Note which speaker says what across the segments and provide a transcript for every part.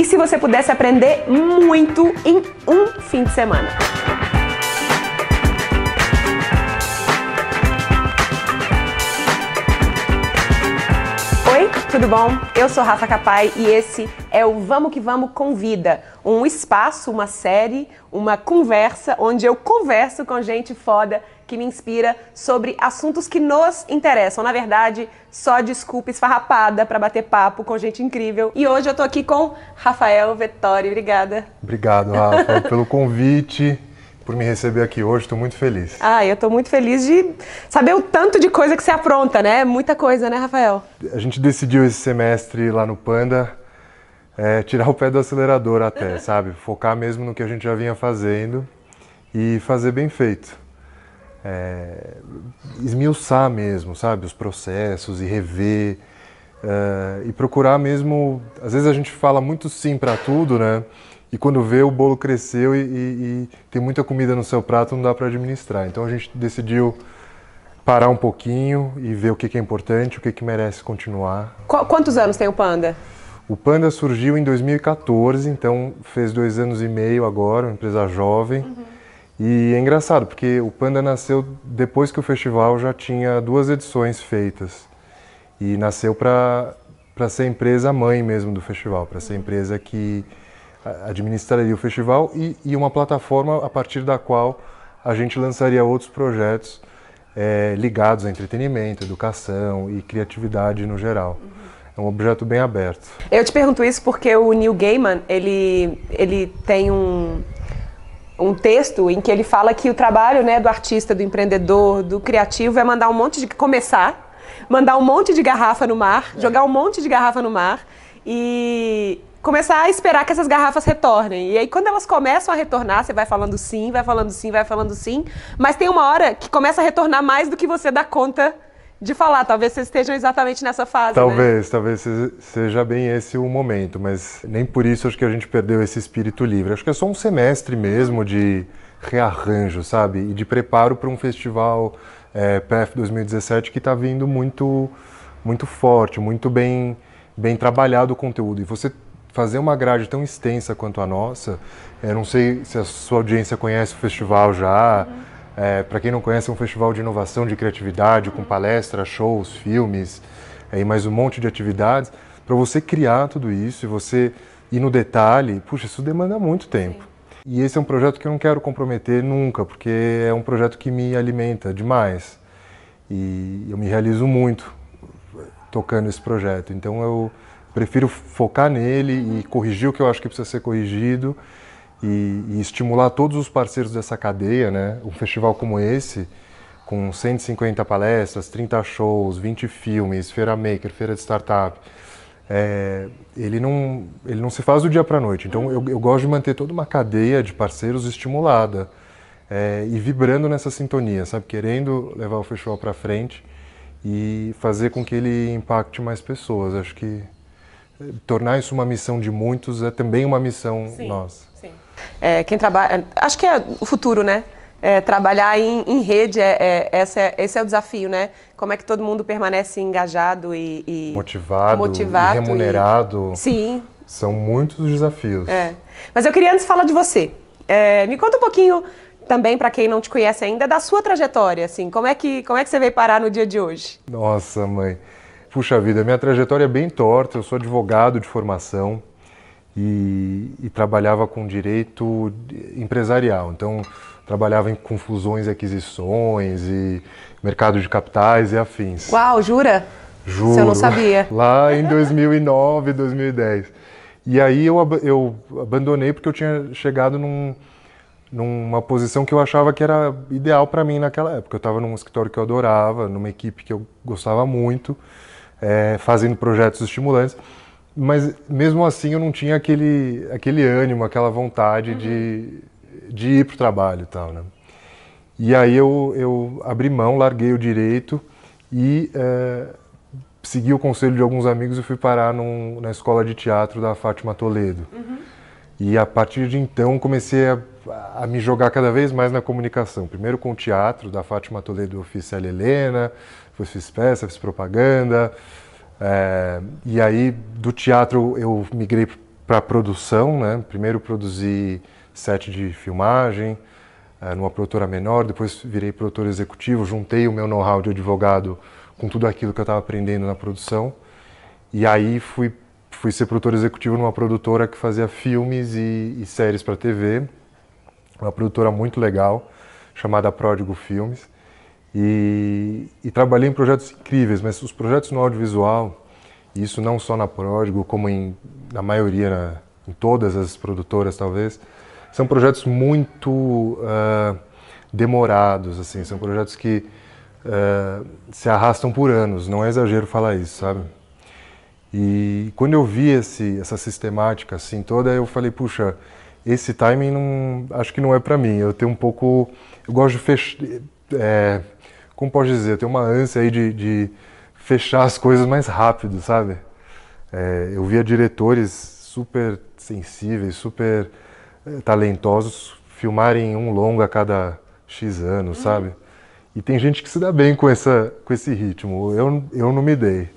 Speaker 1: e se você pudesse aprender muito em um fim de semana? Oi, tudo bom? Eu sou Rafa Capai e esse é o Vamos que Vamos Convida, um espaço, uma série, uma conversa onde eu converso com gente foda que me inspira sobre assuntos que nos interessam. Na verdade, só desculpa esfarrapada para bater papo com gente incrível. E hoje eu tô aqui com Rafael Vettori. Obrigada.
Speaker 2: Obrigado, Rafa, pelo convite por me receber aqui hoje, estou muito feliz.
Speaker 1: Ah, eu estou muito feliz de saber o tanto de coisa que você apronta, né? Muita coisa, né, Rafael?
Speaker 2: A gente decidiu esse semestre lá no Panda é, tirar o pé do acelerador até, sabe? Focar mesmo no que a gente já vinha fazendo e fazer bem feito. É, esmiuçar mesmo, sabe? Os processos e rever. É, e procurar mesmo. Às vezes a gente fala muito sim para tudo, né? e quando vê o bolo cresceu e, e, e tem muita comida no seu prato, não dá para administrar. Então a gente decidiu parar um pouquinho e ver o que, que é importante, o que, que merece continuar.
Speaker 1: Qu quantos anos tem o Panda?
Speaker 2: O Panda surgiu em 2014, então fez dois anos e meio agora, uma empresa jovem. Uhum. E é engraçado, porque o Panda nasceu depois que o festival já tinha duas edições feitas. E nasceu para ser empresa mãe mesmo do festival, para ser empresa que administraria o festival e, e, uma plataforma a partir da qual a gente lançaria outros projetos é, ligados a entretenimento, educação e criatividade no geral. É um objeto bem aberto.
Speaker 1: Eu te pergunto isso porque o Neil Gaiman ele, ele tem um, um texto em que ele fala que o trabalho né, do artista, do empreendedor, do criativo é mandar um monte de começar, mandar um monte de garrafa no mar, é. jogar um monte de garrafa no mar e começar a esperar que essas garrafas retornem. E aí, quando elas começam a retornar, você vai falando sim, vai falando sim, vai falando sim. Mas tem uma hora que começa a retornar mais do que você dá conta de falar. Talvez vocês estejam exatamente nessa fase.
Speaker 2: Talvez,
Speaker 1: né?
Speaker 2: talvez seja bem esse o momento. Mas nem por isso acho que a gente perdeu esse espírito livre. Acho que é só um semestre mesmo de rearranjo, sabe? E de preparo para um festival é, PF 2017 que está vindo muito, muito forte, muito bem, bem trabalhado o conteúdo. E você fazer uma grade tão extensa quanto a nossa, eu não sei se a sua audiência conhece o festival já. Uhum. É, Para quem não conhece, é um festival de inovação, de criatividade, com palestras, shows, filmes é, e mais um monte de atividades. Para você criar tudo isso e você ir no detalhe, puxa, isso demanda muito tempo. Sim. E esse é um projeto que eu não quero comprometer nunca, porque é um projeto que me alimenta demais. E eu me realizo muito tocando esse projeto. Então eu prefiro focar nele e corrigir o que eu acho que precisa ser corrigido e, e, estimular todos os parceiros dessa cadeia, né? Um festival como esse, com 150 palestras, 30 shows, 20 filmes, feira maker, feira de startup, é, ele, não, ele não se faz do dia para a noite. Então eu, eu, gosto de manter toda uma cadeia de parceiros estimulada é, e vibrando nessa sintonia, sabe? Querendo levar o festival para frente e fazer com que ele impacte mais pessoas. Acho que tornar isso uma missão de muitos é também uma missão sim, nossa. Sim.
Speaker 1: É, quem trabalha, acho que é o futuro, né? É, trabalhar em, em rede, é, é, esse, é, esse é o desafio, né? Como é que todo mundo permanece engajado e, e
Speaker 2: motivado, motivado, e remunerado.
Speaker 1: E... Sim.
Speaker 2: São muitos os desafios.
Speaker 1: É. Mas eu queria antes falar de você. É, me conta um pouquinho também para quem não te conhece ainda da sua trajetória, assim. Como é que como é que você veio parar no dia de hoje?
Speaker 2: Nossa, mãe. Puxa vida, minha trajetória é bem torta. Eu sou advogado de formação e, e trabalhava com direito empresarial. Então, trabalhava em confusões e aquisições e mercado de capitais e afins.
Speaker 1: Uau, jura?
Speaker 2: Juro.
Speaker 1: Você não sabia?
Speaker 2: Lá em 2009, 2010. E aí eu, eu abandonei porque eu tinha chegado num, numa posição que eu achava que era ideal para mim naquela época. Eu estava num escritório que eu adorava, numa equipe que eu gostava muito é, fazendo projetos estimulantes, mas mesmo assim eu não tinha aquele, aquele ânimo, aquela vontade uhum. de, de ir para o trabalho e tal, né? E aí eu, eu abri mão, larguei o direito e é, segui o conselho de alguns amigos e fui parar num, na escola de teatro da Fátima Toledo. Uhum. E a partir de então comecei a, a, me jogar cada vez mais na comunicação. Primeiro com o teatro da Fátima Toledo, eu fiz Célia Helena, fiz peça, fiz propaganda. É, e aí do teatro eu migrei para produção, né? Primeiro produzi set de filmagem uh, numa produtora menor, depois virei produtor executivo, juntei o meu know-how de advogado com tudo aquilo que eu estava aprendendo na produção e aí fui fui ser produtor executivo numa produtora que fazia filmes e, e séries para TV, uma produtora muito legal chamada Pródigo Filmes. E, e, trabalhei em projetos incríveis, mas os projetos no audiovisual, isso não só na Pródigo, como em, na maioria, na, em todas as produtoras talvez, são projetos muito uh, demorados, assim, são projetos que uh, se arrastam por anos, não é exagero falar isso, sabe? E quando eu vi esse, essa sistemática assim toda, eu falei, puxa, esse timing não, acho que não é para mim. Eu tenho um pouco, eu gosto de fechar, é, como pode dizer, eu tenho uma ânsia aí de, de fechar as coisas mais rápido, sabe? É, eu via diretores super sensíveis, super é, talentosos filmarem um longa a cada X anos, uhum. sabe? E tem gente que se dá bem com, essa, com esse ritmo. Eu, eu não me dei.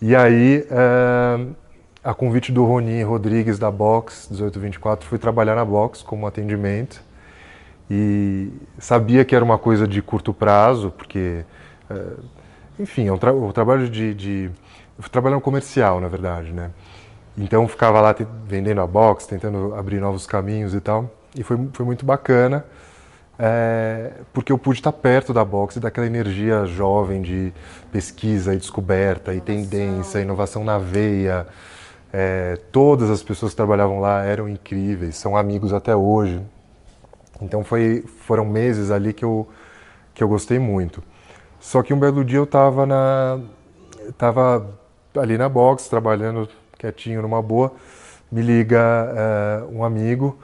Speaker 2: E aí, é, a convite do Roni Rodrigues da Box 1824, fui trabalhar na Box como atendimento e sabia que era uma coisa de curto prazo, porque, é, enfim, é um tra o trabalho de, de eu trabalhando comercial, na verdade, né? Então ficava lá vendendo a box, tentando abrir novos caminhos e tal, e foi, foi muito bacana é, porque eu pude estar perto da boxe, daquela energia jovem de pesquisa e descoberta inovação. e tendência, inovação na veia. É, todas as pessoas que trabalhavam lá eram incríveis, são amigos até hoje. Então foi, foram meses ali que eu, que eu gostei muito. Só que um belo dia eu estava tava ali na box trabalhando quietinho numa boa, me liga é, um amigo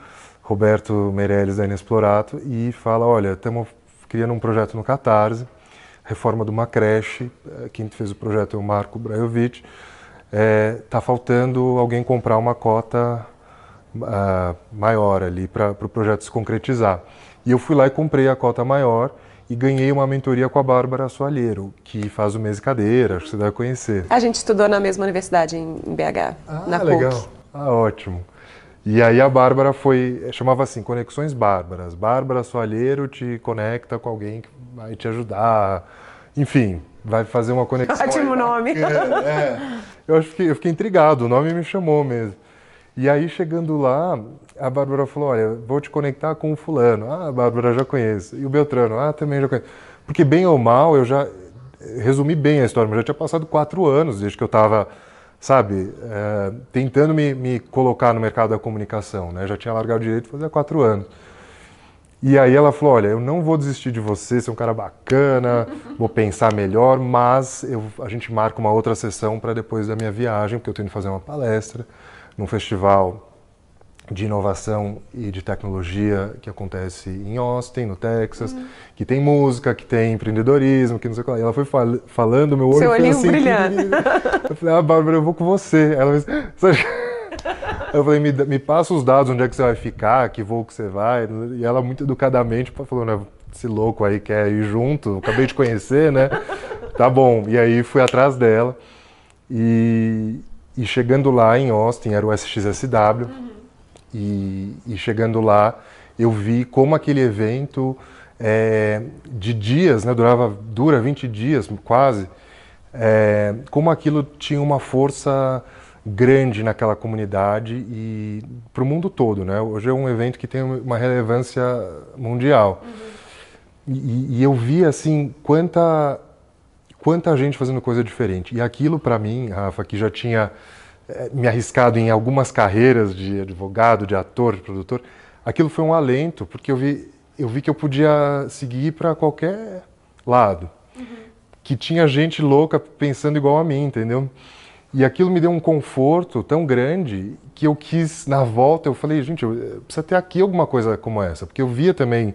Speaker 2: Roberto Meirelles da Inexplorato e fala, olha, estamos criando um projeto no Catarse, reforma de uma creche, eh, quem fez o projeto é o Marco Brajovic, está é, tá faltando alguém comprar uma cota uh, maior ali para o pro projeto se concretizar. E eu fui lá e comprei a cota maior e ganhei uma mentoria com a Bárbara Soalheiro, que faz o mês cadeira, acho que você deve conhecer.
Speaker 1: A gente estudou na mesma universidade em BH,
Speaker 2: ah,
Speaker 1: na
Speaker 2: legal. PUC. Ah, ótimo. E aí a Bárbara foi, chamava assim, Conexões Bárbaras. Bárbara Soalheiro te conecta com alguém que vai te ajudar. Enfim, vai fazer uma conexão.
Speaker 1: Ótimo nome.
Speaker 2: É, é. Eu, acho que, eu fiquei intrigado, o nome me chamou mesmo. E aí, chegando lá, a Bárbara falou, olha, vou te conectar com o fulano. Ah, Bárbara já conheço. E o Beltrano, ah, também já conheço. Porque bem ou mal, eu já resumi bem a história, mas já tinha passado quatro anos desde que eu estava sabe, é, tentando me, me, colocar no mercado da comunicação, né? Já tinha largado o direito fazia quatro anos. E aí ela falou, olha, eu não vou desistir de você, você é um cara bacana, vou pensar melhor, mas eu, a gente marca uma outra sessão para depois da minha viagem, porque eu tenho que fazer uma palestra num festival de inovação e de tecnologia que acontece em Austin, no Texas, uhum. que tem música, que tem empreendedorismo, que não sei o que lá. E ela foi fal falando, meu olho
Speaker 1: Seu
Speaker 2: foi assim,
Speaker 1: brilhando.
Speaker 2: Eu falei, ah, Bárbara, eu vou com você. Ela disse, eu falei, me, me passa os dados, onde é que você vai ficar, que voo que você vai. E ela muito educadamente falou, né, esse louco aí quer ir junto, acabei de conhecer, né? Tá bom. E aí fui atrás dela. E, e chegando lá em Austin, era o SXSW, uhum. E, e chegando lá, eu vi como aquele evento é, de dias, né, durava, dura 20 dias quase, é, como aquilo tinha uma força grande naquela comunidade e para o mundo todo. Né? Hoje é um evento que tem uma relevância mundial. Uhum. E, e, eu vi assim quanta, quanta gente fazendo coisa diferente. E aquilo para mim, Rafa, que já tinha eh, me arriscado em algumas carreiras de advogado, de ator, de produtor, aquilo foi um alento, porque eu vi, eu vi que eu podia seguir para qualquer lado. Uhum. Que tinha gente louca pensando igual a mim, entendeu? E aquilo me deu um conforto tão grande que eu quis, na volta, eu falei, gente, eu, precisa ter aqui alguma coisa como essa, porque eu via também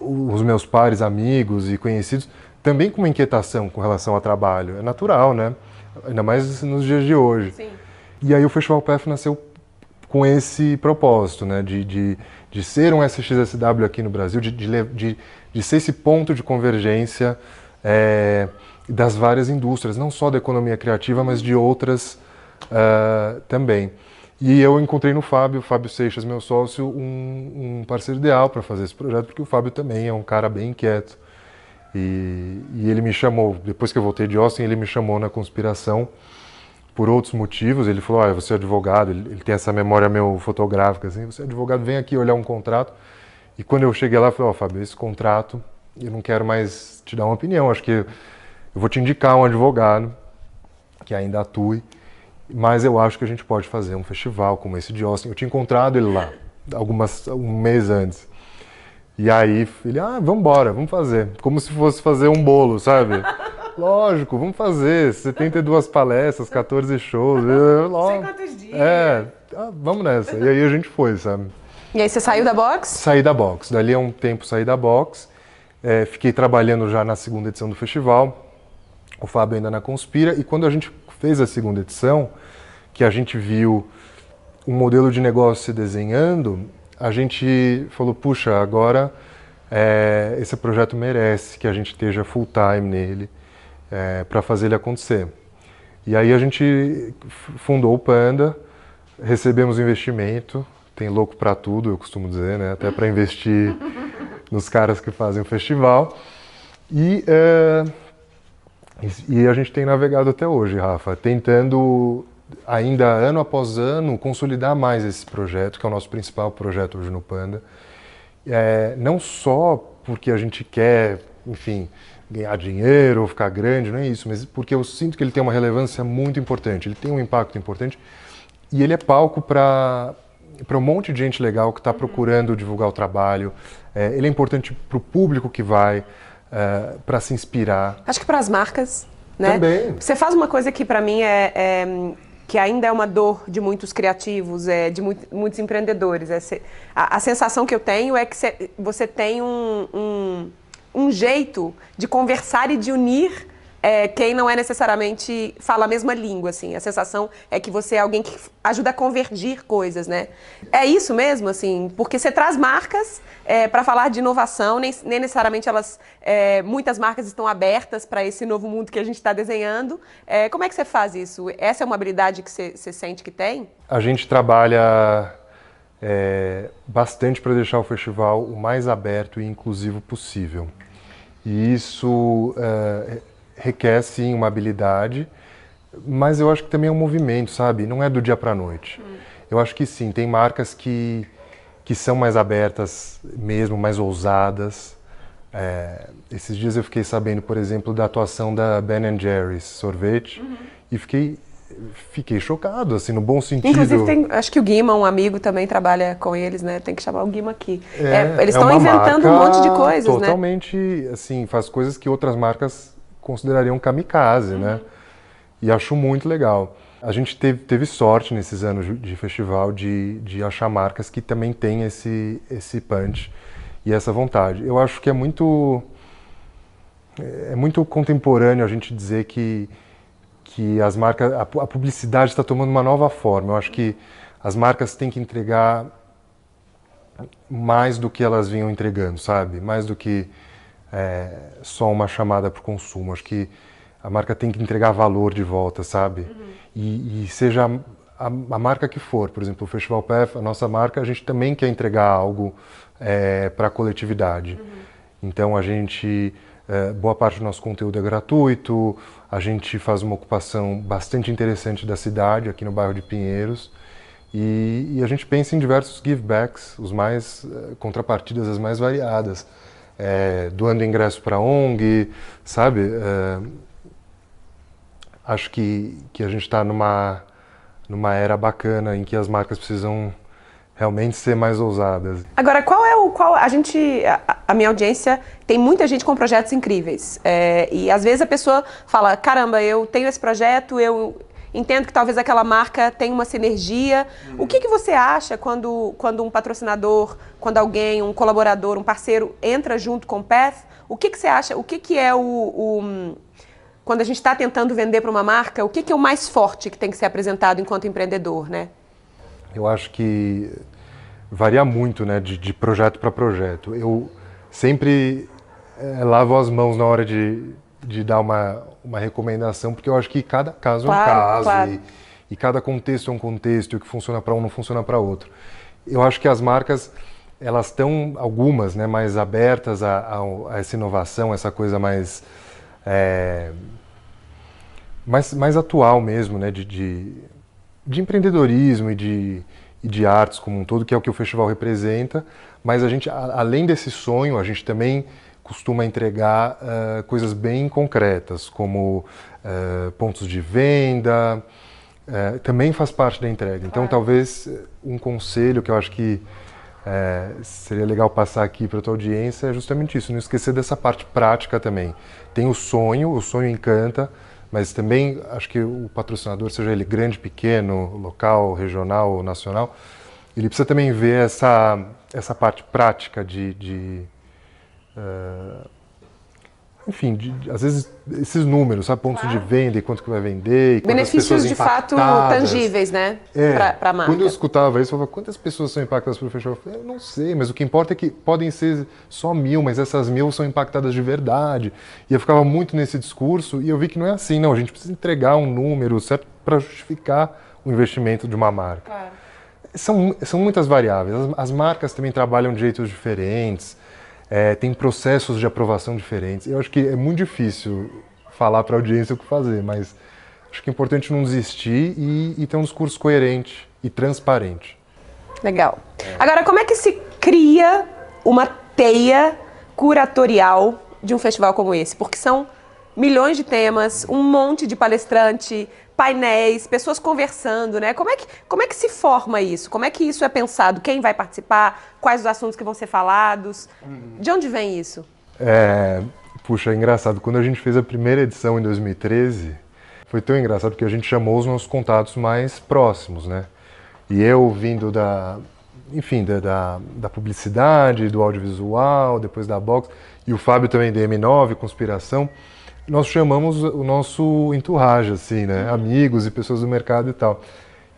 Speaker 2: os meus pares, amigos e conhecidos também com uma inquietação com relação ao trabalho. É natural, né? Ainda mais nos dias de hoje. Sim. E aí o Festival PF nasceu com esse propósito, né, de, de, de ser um SXSW aqui no Brasil, de, de, de, de ser esse ponto de convergência é, das várias indústrias, não só da economia criativa, mas de outras uh, também. E eu encontrei no Fábio, Fábio Seixas, meu sócio, um, um parceiro ideal para fazer esse projeto, porque o Fábio também é um cara bem inquieto. E, e, ele me chamou, depois que eu voltei de Austin, ele me chamou na conspiração por outros motivos. Ele falou: Olha, você é advogado, ele, ele tem essa memória meu fotográfica, assim, você é advogado, vem aqui olhar um contrato. E quando eu cheguei lá, eu falei: Ó, oh, Fábio, esse contrato, eu não quero mais te dar uma opinião, acho que eu vou te indicar um advogado que ainda atue mas eu acho que a gente pode fazer um festival como esse de Austin. Eu tinha encontrado ele lá, algumas, um mês antes. E aí ele, ah, vamos embora, vamos fazer. Como se fosse fazer um bolo, sabe? Lógico, vamos fazer. 72 palestras, 14 shows.
Speaker 1: Sei quantos dias.
Speaker 2: É, ah, vamos nessa. E aí a gente foi, sabe?
Speaker 1: E aí você saiu da box?
Speaker 2: Saí da box. Dali a um tempo saí da box. É, fiquei trabalhando já na segunda edição do festival. O Fábio ainda na Conspira. E quando a gente fez a segunda edição, que a gente viu um modelo de negócio se desenhando, a gente falou, puxa, agora é, esse projeto merece que a gente esteja full time nele é, para fazer ele acontecer. E aí a gente fundou o Panda, recebemos investimento, tem louco para tudo, eu costumo dizer, né? até para investir nos caras que fazem o festival. E, é, e a gente tem navegado até hoje, Rafa, tentando ainda ano após ano, consolidar mais esse projeto, que é o nosso principal projeto hoje no Panda. É, não só porque a gente quer, enfim, ganhar dinheiro ou ficar grande, não é isso, mas porque eu sinto que ele tem uma relevância muito importante, ele tem um impacto importante e ele é palco para para um monte de gente legal que está procurando divulgar o trabalho. É, ele é importante para o público que vai, é, para se inspirar.
Speaker 1: Acho que para as marcas, né?
Speaker 2: Também.
Speaker 1: Você faz uma coisa que para mim é, é que ainda é uma dor de muitos criativos, é, de muito, muitos empreendedores. É, a, a, sensação que eu tenho é que cê, você tem um, um, um, jeito de conversar e de unir é, quem não é necessariamente fala a mesma língua, assim. A sensação é que você é alguém que ajuda a convergir coisas, né? É isso mesmo, assim, porque você traz marcas é, para falar de inovação, nem, nem necessariamente elas, é, muitas marcas estão abertas para esse novo mundo que a gente está desenhando. É, como é que você faz isso? Essa é uma habilidade que você, você sente que tem?
Speaker 2: A gente trabalha é, bastante para deixar o festival o mais aberto e inclusivo possível. E isso é, requer sim uma habilidade, mas eu acho que também é um movimento, sabe? Não é do dia para a noite. Hum. Eu acho que sim, tem marcas que que são mais abertas mesmo, mais ousadas. É, esses dias eu fiquei sabendo, por exemplo, da atuação da Ben Jerry's sorvete uhum. e fiquei fiquei chocado, assim, no bom sentido.
Speaker 1: Inclusive, tem, acho que o Guima, um amigo, também trabalha com eles, né? Tem que chamar o Guima aqui.
Speaker 2: É, é,
Speaker 1: eles estão é inventando um monte de coisas,
Speaker 2: totalmente, né? Totalmente, assim, faz coisas que outras marcas considerariam kamikaze, né? uhum. né? E acho muito legal. A gente teve, teve sorte nesses anos de festival de, de achar marcas que também têm esse, esse punch e essa vontade. Eu acho que é muito é muito contemporâneo a gente dizer que que as marcas a, a publicidade está tomando uma nova forma. Eu acho que as marcas têm que entregar mais do que elas vinham entregando, sabe? Mais do que é, só uma chamada para o consumo. Acho que a marca tem que entregar valor de volta, sabe? Uhum e, e seja a, a, marca que for, por exemplo, o Festival PEF, a nossa marca, a gente também quer entregar algo é, para a coletividade. Uhum. Então a gente, é, boa parte do nosso conteúdo é gratuito, a gente faz uma ocupação bastante interessante da cidade, aqui no bairro de Pinheiros, e, e a gente pensa em diversos givebacks, os mais, é, contrapartidas as mais variadas. É, doando ingresso para ONG, sabe? É, acho que, que a gente está numa, numa era bacana em que as marcas precisam realmente ser mais ousadas.
Speaker 1: Agora, qual é o qual a gente a, a minha audiência tem muita gente com projetos incríveis é, e às vezes a pessoa fala caramba eu tenho esse projeto eu entendo que talvez aquela marca tenha uma sinergia. O que, que você acha quando, quando um patrocinador, quando alguém, um colaborador, um parceiro entra junto com o Path? O que, que você acha? O que, que é o, o quando a gente está tentando vender para uma marca, o que, que, é o mais forte que tem que ser apresentado enquanto empreendedor, né?
Speaker 2: Eu acho que varia muito, né, de, de projeto para projeto. Eu sempre é, lavo as mãos na hora de, de dar uma, uma recomendação, porque eu acho que cada caso claro, é um caso. Claro. E, e cada contexto é um contexto e o que funciona para um não funciona para outro. Eu acho que as marcas elas estão algumas, né, mais abertas a, a, a essa inovação, essa coisa mais é, mais, mais atual mesmo, né, de, de, de empreendedorismo e de, e de artes como um todo, que é o que o festival representa. Mas a gente, a, além desse sonho, a gente também costuma entregar uh, coisas bem concretas, como uh, pontos de venda, uh, também faz parte da entrega. Então, talvez um conselho que eu acho que seria legal passar aqui para a tua audiência é justamente isso, não esquecer dessa parte prática também. Tem o sonho, o sonho encanta, mas também acho que o patrocinador, seja ele grande, pequeno, local, regional, nacional, ele precisa também ver essa, essa parte prática de, de uh, enfim, de, às vezes esses números, sabe, pontos claro. de venda e quanto que vai vender. E
Speaker 1: Benefícios de fato tangíveis, né,
Speaker 2: é,
Speaker 1: para a marca.
Speaker 2: Quando eu escutava isso, eu falava, quantas pessoas são impactadas pelo festival? Eu, falei, eu não sei, mas o que importa é que podem ser só mil, mas essas mil são impactadas de verdade. E eu ficava muito nesse discurso e eu vi que não é assim, não, a gente precisa entregar um número certo para justificar o investimento de uma marca. Claro. São, são muitas variáveis. As, as marcas também trabalham de jeitos diferentes é, tem processos de aprovação diferentes. Eu acho que é muito difícil falar para a audiência o que fazer, mas acho que é importante não desistir e, e ter um discurso coerente e transparente.
Speaker 1: Legal. Agora, como é que se cria uma teia curatorial de um festival como esse? Porque são milhões de temas, um monte de palestrante, painéis, pessoas conversando, né? Como é, que, como é que se forma isso? Como é que isso é pensado? Quem vai participar? Quais os assuntos que vão ser falados? De onde vem isso?
Speaker 2: É, puxa, é engraçado. Quando a gente fez a primeira edição em 2013, foi tão engraçado porque a gente chamou os nossos contatos mais próximos, né? E eu vindo da, enfim, da, da, da publicidade, do audiovisual, depois da box, e o Fábio também da M9, Conspiração nós chamamos o nosso entourage, assim, né? Amigos e pessoas do mercado e tal.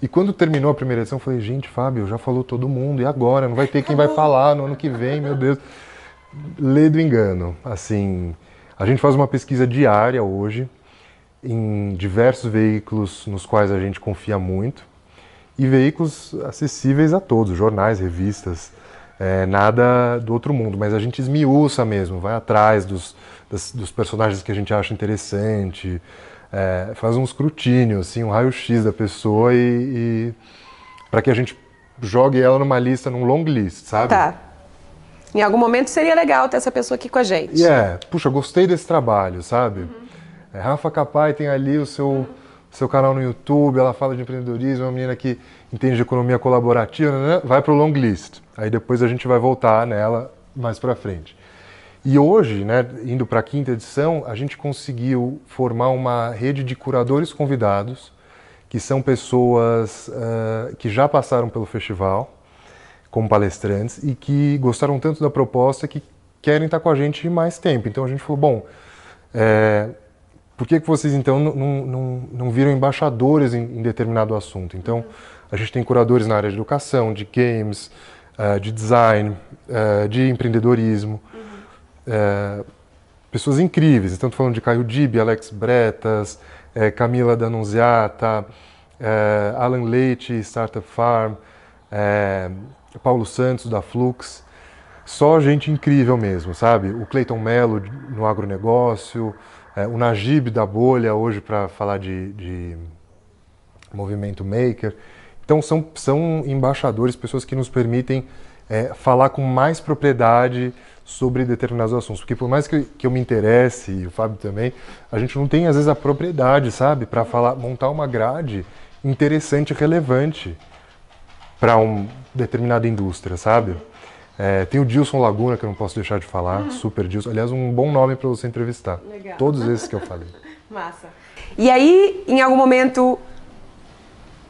Speaker 2: E quando terminou a primeira edição, eu falei, gente, Fábio, já falou todo mundo, e agora? Não vai ter quem vai falar no ano que vem, meu Deus. Lê do engano. Assim, a gente faz uma pesquisa diária hoje, em diversos veículos nos quais a gente confia muito, e veículos acessíveis a todos, jornais, revistas, é, nada do outro mundo, mas a gente esmiuça mesmo, vai atrás dos, das, dos personagens que a gente acha interessante, é, faz um escrutínio, assim, um raio-x da pessoa e, e para que a gente jogue ela numa lista, num long list, sabe?
Speaker 1: Tá. Em algum momento seria legal ter essa pessoa aqui com a gente.
Speaker 2: E é, puxa, gostei desse trabalho, sabe? Uhum. É, Rafa Capai tem ali o seu. Seu canal no YouTube, ela fala de empreendedorismo, é uma menina que entende de economia colaborativa, né? vai para o long list. Aí depois a gente vai voltar nela mais para frente. E hoje, né, indo para a quinta edição, a gente conseguiu formar uma rede de curadores convidados, que são pessoas uh, que já passaram pelo festival como palestrantes e que gostaram tanto da proposta que querem estar com a gente mais tempo. Então a gente falou, bom, é, por que, que vocês então não, não, não viram embaixadores em, em determinado assunto? Então a gente tem curadores na área de educação, de games, uh, de design, uh, de empreendedorismo. É, pessoas incríveis. Então, estou falando de Caio Dib, Alex Bretas, Camila D'Annunziata, é, Alan Leite, Startup Farm, Paulo Santos, da Flux. Só gente incrível mesmo, sabe? O Cleiton Mello no agronegócio, é, o Najib da Bolha, hoje para falar de, de movimento maker. Então, são, são embaixadores, pessoas que nos permitem é, falar com mais propriedade sobre determinados assuntos. Porque por mais que, que eu me interesse, e o Fábio também, a gente não tem às vezes a propriedade, sabe, para falar, montar uma grade interessante, relevante para uma determinada indústria, sabe? É, tem o Dilson Laguna, que eu não posso deixar de falar, uhum. super Dilson. Aliás, um bom nome para você entrevistar. Legal. Todos esses que eu falei.
Speaker 1: Massa. E aí, em algum momento,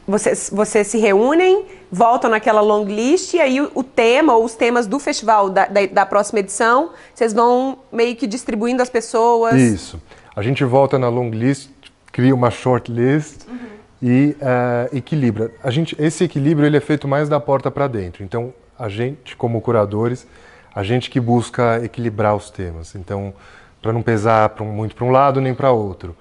Speaker 1: vocês, vocês se reúnem, voltam naquela long list e aí o, o tema ou os temas do festival da, da, da, próxima edição, vocês vão meio que distribuindo as pessoas.
Speaker 2: Isso. A gente volta na long list, cria uma short list uhum. e uh, equilibra. A gente, esse equilíbrio ele é feito mais da porta para dentro. Então, a gente, como curadores, a gente que busca equilibrar os temas. Então, para não pesar pra um, muito para um lado nem para outro.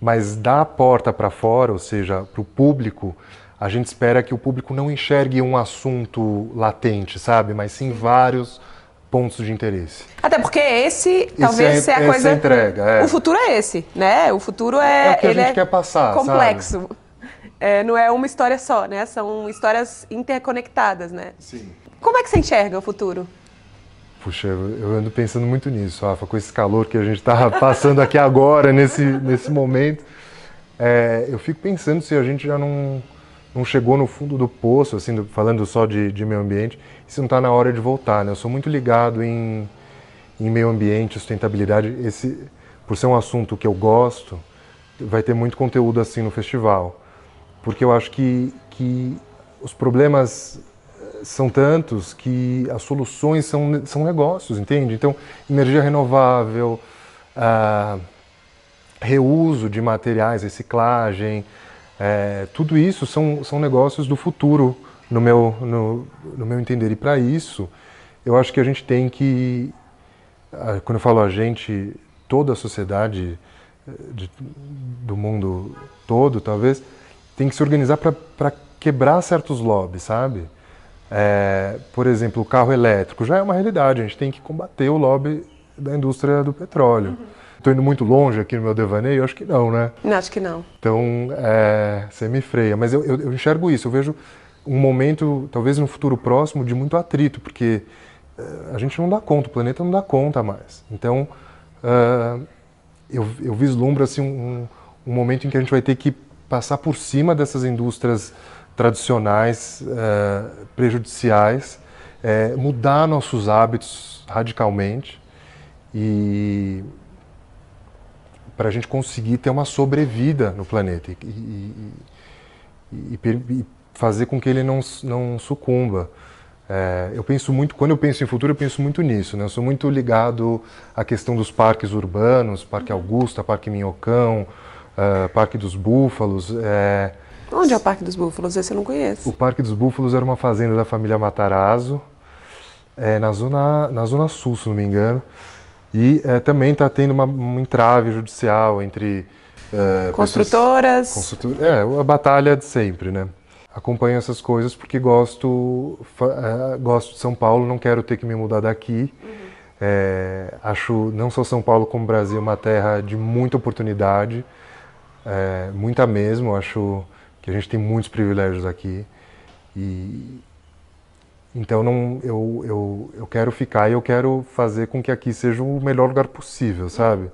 Speaker 2: Mas da porta para fora, ou seja, para o público, a gente espera que o público não enxergue um assunto latente, sabe? Mas sim vários pontos de interesse.
Speaker 1: Até porque esse talvez
Speaker 2: é,
Speaker 1: seja a coisa.
Speaker 2: entrega, é.
Speaker 1: O futuro é esse, né? O futuro é.
Speaker 2: É o que a gente
Speaker 1: é
Speaker 2: quer passar,
Speaker 1: complexo. É, não é uma história só, né? São histórias interconectadas, né?
Speaker 2: Sim.
Speaker 1: Como é que você enxerga o futuro?
Speaker 2: Puxa, eu ando pensando muito nisso, Rafa, com esse calor que a gente está passando aqui agora, nesse, nesse momento. É, eu fico pensando se a gente já não, não chegou no fundo do poço, assim, falando só de, de meio ambiente, se não está na hora de voltar. Né? Eu sou muito ligado em, em meio ambiente, sustentabilidade. Esse, por ser um assunto que eu gosto, vai ter muito conteúdo assim no festival. Porque eu acho que, que os problemas são tantos que as soluções são, são negócios, entende? Então, energia renovável, ah, reuso de materiais, reciclagem, é, tudo isso são, são negócios do futuro, no meu, no, no meu entender. E para isso, eu acho que a gente tem que, quando eu falo a gente, toda a sociedade eh, de, do mundo todo, talvez, tem que se organizar para quebrar certos lobbies, sabe? É, por exemplo, o carro elétrico já é uma realidade, a gente tem que combater o lobby da indústria do petróleo. Estou uhum. indo muito longe aqui no meu devaneio? Acho que não, né?
Speaker 1: Não, acho que não.
Speaker 2: Então, é, você me freia. Mas eu, eu, eu, enxergo isso, eu vejo um momento, talvez no futuro próximo, de muito atrito, porque é, a gente não dá conta, o planeta não dá conta mais. Então, uh, eu, eu vislumbro assim, um, um momento em que a gente vai ter que passar por cima dessas indústrias tradicionais, é, prejudiciais, é, mudar nossos hábitos radicalmente e para a gente conseguir ter uma sobrevida no planeta e, e, e, e fazer com que ele não, não sucumba. É, eu penso muito, quando eu penso em futuro, eu penso muito nisso. Né? Eu sou muito ligado à questão dos parques urbanos, Parque Augusta, Parque Minhocão, uh, Parque dos Búfalos.
Speaker 1: Onde é o Parque dos Búfalos? Esse eu não conheço.
Speaker 2: O Parque dos Búfalos era uma fazenda da família Matarazzo, é, na, zona, na zona sul, se não me engano. E é, também está tendo uma, um entrave judicial entre.
Speaker 1: É, Construtoras.
Speaker 2: Pessoas, construtor, é, a batalha de sempre, né? Acompanho essas coisas porque gosto, é, gosto de São Paulo, não quero ter que me mudar daqui. Uhum. É, acho não só São Paulo como Brasil uma terra de muita oportunidade, é, muita mesmo. Acho que a gente tem muitos privilégios aqui e então não eu, eu, eu quero ficar e eu quero fazer com que aqui seja o melhor lugar possível, sabe?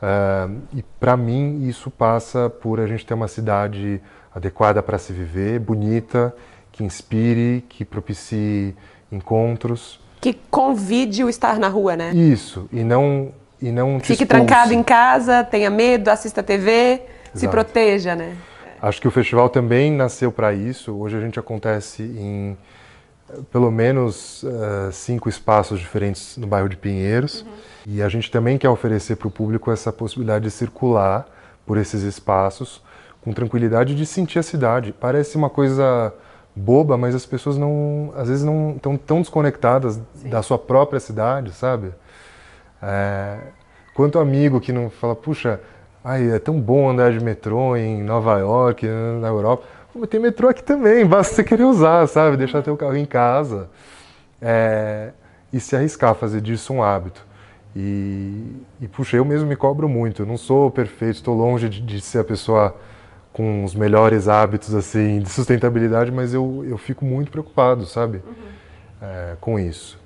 Speaker 2: Uh, e para mim isso passa por a gente ter uma cidade adequada para se viver, bonita, que inspire, que propicie encontros,
Speaker 1: que convide o estar na rua, né?
Speaker 2: Isso e não e não
Speaker 1: fique trancado em casa, tenha medo, assista TV, Exato. se proteja, né?
Speaker 2: Acho que o festival também nasceu para isso. Hoje a gente acontece em eh, pelo menos uh, cinco espaços diferentes no bairro de Pinheiros. Uhum. E a gente também quer oferecer para o público essa possibilidade de circular por esses espaços com tranquilidade de sentir a cidade. Parece uma coisa boba, mas as pessoas não, às vezes não estão tão desconectadas Sim. da sua própria cidade, sabe? É, quanto amigo que não fala, puxa, Ai, é tão bom andar de metrô em Nova York, na Europa. Mas tem metrô aqui também, basta você querer usar, sabe? Deixar teu carro em casa. É, e se arriscar a fazer disso um hábito. E, e, puxa, eu mesmo me cobro muito. Eu não sou perfeito, estou longe de, de, ser a pessoa com os melhores hábitos assim de sustentabilidade, mas eu, eu fico muito preocupado, sabe? Uhum. É, com isso.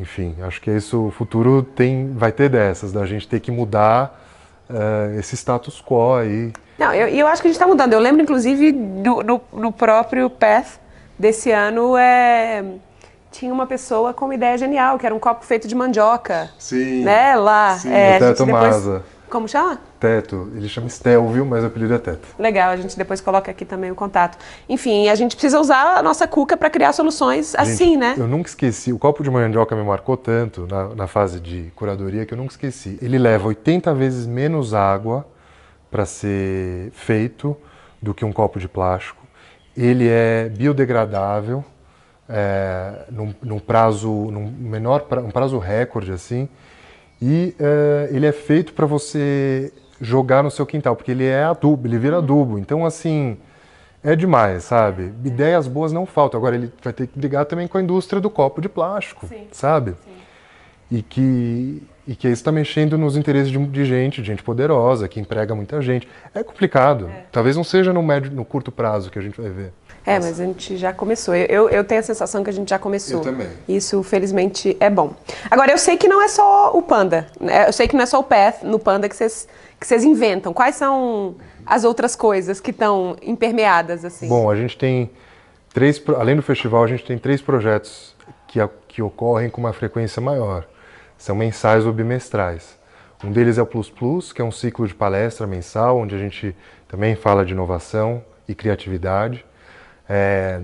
Speaker 2: Enfim, acho que isso, o futuro tem, vai ter dessas, da gente ter que mudar uh, esse status quo aí.
Speaker 1: Não, eu, eu acho que a gente está mudando. Eu lembro, inclusive, do, no, no próprio Path desse ano, é, tinha uma pessoa com uma ideia genial, que era um copo feito de mandioca.
Speaker 2: Sim.
Speaker 1: Né, lá.
Speaker 2: Sim, é, Teto depois...
Speaker 1: Como chama?
Speaker 2: Teto. Ele chama Stelvio, mas o apelido é Teto.
Speaker 1: Legal, a gente depois coloca aqui também o contato. Enfim, a gente precisa usar a nossa cuca para criar soluções gente, assim, né?
Speaker 2: Eu nunca esqueci. O copo de mandioca me marcou tanto na, na fase de curadoria que eu nunca esqueci. Ele leva 80 vezes menos água para ser feito do que um copo de plástico. Ele é biodegradável é, num, num prazo, num menor, um prazo recorde assim. E é, ele é feito para você jogar no seu quintal, porque ele é adubo, ele vira adubo. Então, assim, é demais, sabe? Ideias boas não faltam. Agora, ele vai ter que brigar também com a indústria do copo de plástico, Sim. sabe? Sim. E que, e que isso está mexendo nos interesses de, de, gente, de gente poderosa, que emprega muita gente. É complicado. É. Talvez não seja no, médio, no curto prazo que a gente vai ver.
Speaker 1: É, mas a gente já começou. Eu, eu tenho a sensação que a gente já começou.
Speaker 2: Eu também.
Speaker 1: Isso, felizmente, é bom. Agora, eu sei que não é só o Panda. Né? Eu sei que não é só o Path no Panda que vocês que inventam. Quais são as outras coisas que estão impermeadas, assim?
Speaker 2: Bom, a gente tem três... Além do festival, a gente tem três projetos que, que ocorrem com uma frequência maior. São mensais ou bimestrais. Um deles é o Plus Plus, que é um ciclo de palestra mensal, onde a gente também fala de inovação e criatividade. É,